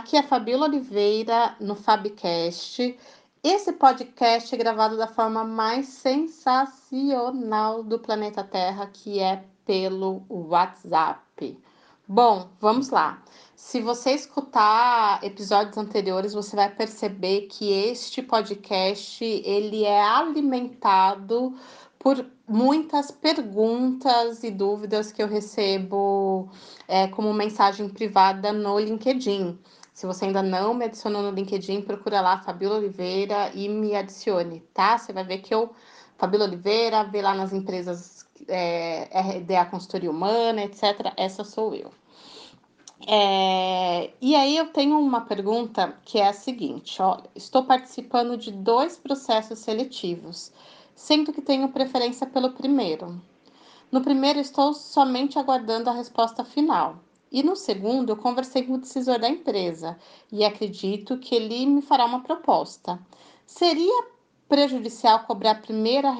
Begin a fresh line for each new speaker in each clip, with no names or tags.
Aqui é Fabiola Oliveira no Fabcast. Esse podcast é gravado da forma mais sensacional do planeta Terra, que é pelo WhatsApp. Bom, vamos lá. Se você escutar episódios anteriores, você vai perceber que este podcast ele é alimentado por muitas perguntas e dúvidas que eu recebo é, como mensagem privada no LinkedIn. Se você ainda não me adicionou no LinkedIn, procura lá Fabiola Oliveira e me adicione, tá? Você vai ver que eu, Fabiola Oliveira, vê lá nas empresas é, RDA Consultoria Humana, etc. Essa sou eu. É, e aí eu tenho uma pergunta que é a seguinte: olha, estou participando de dois processos seletivos, sendo que tenho preferência pelo primeiro. No primeiro, estou somente aguardando a resposta final. E no segundo, eu conversei com o decisor da empresa e acredito que ele me fará uma proposta. Seria prejudicial cobrar a primeira,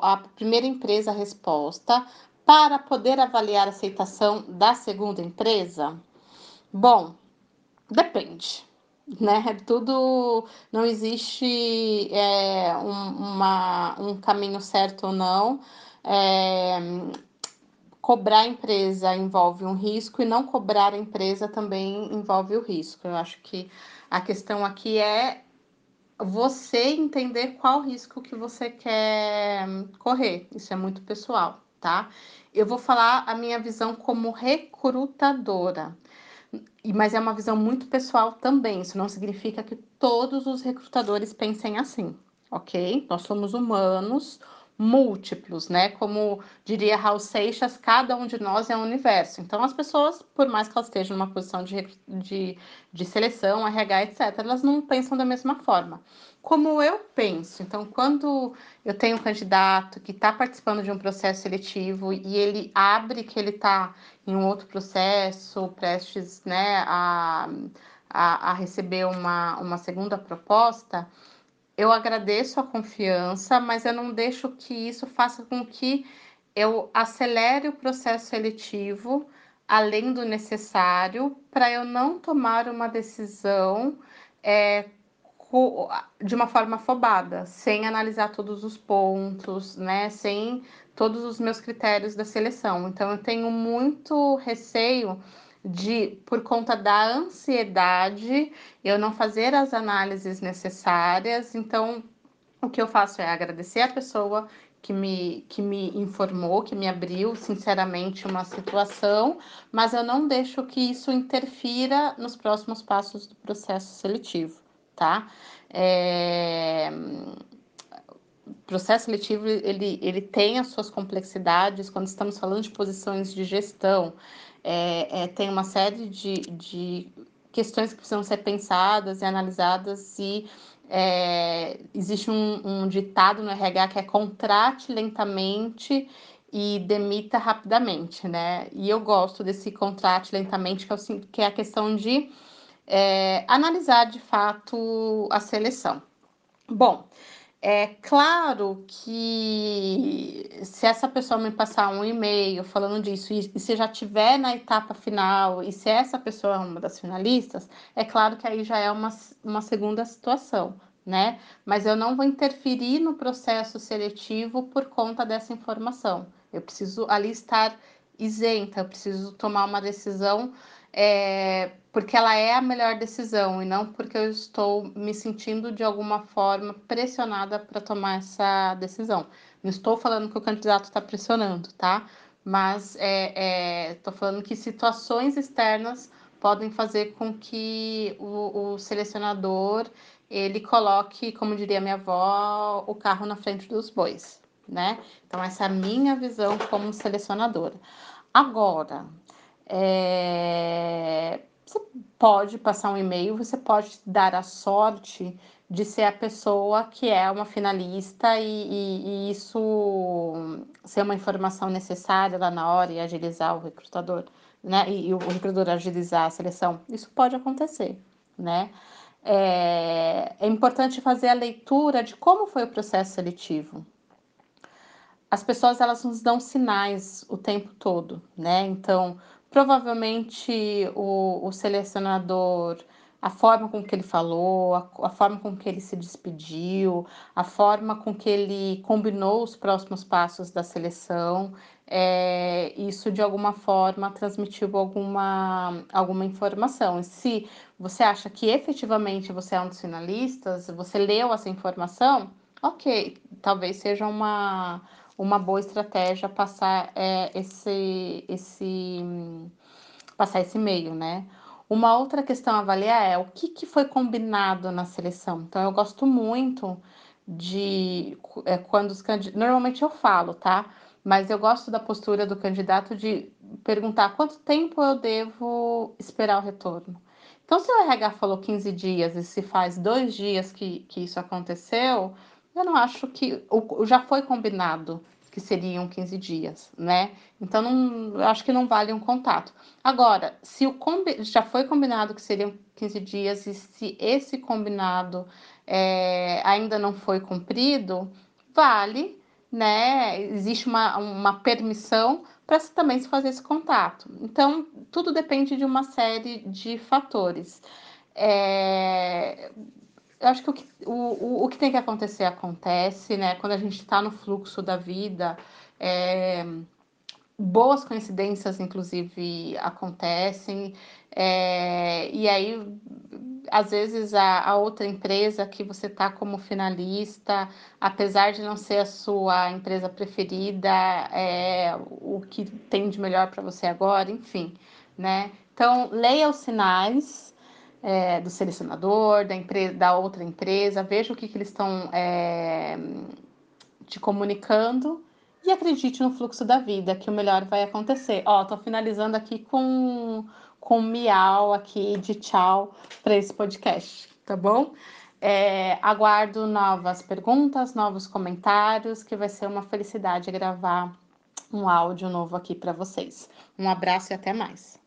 a primeira empresa a resposta para poder avaliar a aceitação da segunda empresa? Bom, depende, né? Tudo não existe é, um, uma, um caminho certo ou não. É, cobrar a empresa envolve um risco e não cobrar a empresa também envolve o risco. Eu acho que a questão aqui é você entender qual risco que você quer correr. Isso é muito pessoal, tá? Eu vou falar a minha visão como recrutadora. Mas é uma visão muito pessoal também. Isso não significa que todos os recrutadores pensem assim, ok? Nós somos humanos, múltiplos, né? Como diria Raul Seixas, cada um de nós é um universo. Então, as pessoas, por mais que elas estejam numa posição de, de, de seleção, RH, etc., elas não pensam da mesma forma. Como eu penso. Então, quando eu tenho um candidato que está participando de um processo seletivo e ele abre que ele está em um outro processo, prestes né, a, a, a receber uma, uma segunda proposta, eu agradeço a confiança, mas eu não deixo que isso faça com que eu acelere o processo seletivo além do necessário para eu não tomar uma decisão é, de uma forma afobada, sem analisar todos os pontos, né, sem todos os meus critérios da seleção. Então eu tenho muito receio de, por conta da ansiedade, eu não fazer as análises necessárias. Então, o que eu faço é agradecer a pessoa que me, que me informou, que me abriu sinceramente uma situação, mas eu não deixo que isso interfira nos próximos passos do processo seletivo, tá? É... O processo seletivo ele, ele tem as suas complexidades quando estamos falando de posições de gestão, é, é, tem uma série de, de questões que precisam ser pensadas e analisadas e é, existe um, um, ditado no RH que é contrate lentamente e demita rapidamente, né? E eu gosto desse contrate lentamente, que é, o, que é a questão de é, analisar de fato a seleção. Bom, é claro que se essa pessoa me passar um e-mail falando disso, e, se já tiver na etapa final, e se essa pessoa é uma das finalistas, é claro que aí já é uma, uma segunda situação, né? Mas eu não vou interferir no processo seletivo por conta dessa informação. Eu preciso ali estar isenta, eu preciso tomar uma decisão é, porque ela é a melhor decisão e não porque eu estou me sentindo de alguma forma pressionada para tomar essa decisão. Não estou falando que o candidato está pressionando, tá? Mas estou é, é, falando que situações externas podem fazer com que o, o selecionador ele coloque, como diria minha avó, o carro na frente dos bois, né? Então essa é a minha visão como selecionadora. Agora, é... Você pode passar um e-mail, você pode dar a sorte de ser a pessoa que é uma finalista e, e, e, isso ser uma informação necessária lá na hora e agilizar o recrutador, né? E, e o recrutador agilizar a seleção. Isso pode acontecer, né? É, é importante fazer a leitura de como foi o processo seletivo. As pessoas elas nos dão sinais o tempo todo, né? Então, Provavelmente o, o selecionador a forma com que ele falou, a, a, forma com que ele se despediu, a forma com que ele combinou os próximos passos da seleção, é, isso de alguma forma transmitiu alguma, alguma informação. E se você acha que efetivamente você é um dos finalistas, você leu essa informação, ok, talvez seja uma, uma boa estratégia passar é, esse, esse, passar esse e-mail, né? Uma outra questão a avaliar é o que, que foi combinado na seleção. Então, eu gosto muito de é, quando os candidatos. Normalmente eu falo, tá? Mas eu gosto da postura do candidato de perguntar quanto tempo eu devo esperar o retorno. Então, se o RH falou 15 dias e se faz dois dias que, que isso aconteceu, eu não acho que. Já foi combinado que seriam 15 dias, né? Então, não, acho que não vale um contato. Agora, se o já foi combinado que seriam 15 dias e se esse combinado é, ainda não foi cumprido, vale, né? Existe uma, uma permissão para também se fazer esse contato. Então, tudo depende de uma série de fatores. É, eu acho que o que, o, o, que tem que acontecer acontece, né? Quando a gente está no fluxo da vida, é, boas coincidências, inclusive, acontecem. É, e aí, às vezes, a, a outra empresa que você está como finalista, apesar de não ser a sua empresa preferida, é o que tem de melhor para você agora, enfim, né? Então, leia os sinais é, do selecionador, da, empresa, da outra empresa, veja o que, que eles estão é, te comunicando e acredite no fluxo da vida, que o melhor vai acontecer. Ó, tô finalizando aqui com, com miau aqui de tchau para esse podcast, tá bom? É, aguardo novas perguntas, novos comentários, que vai ser uma felicidade gravar um áudio novo aqui para vocês. Um abraço e até mais.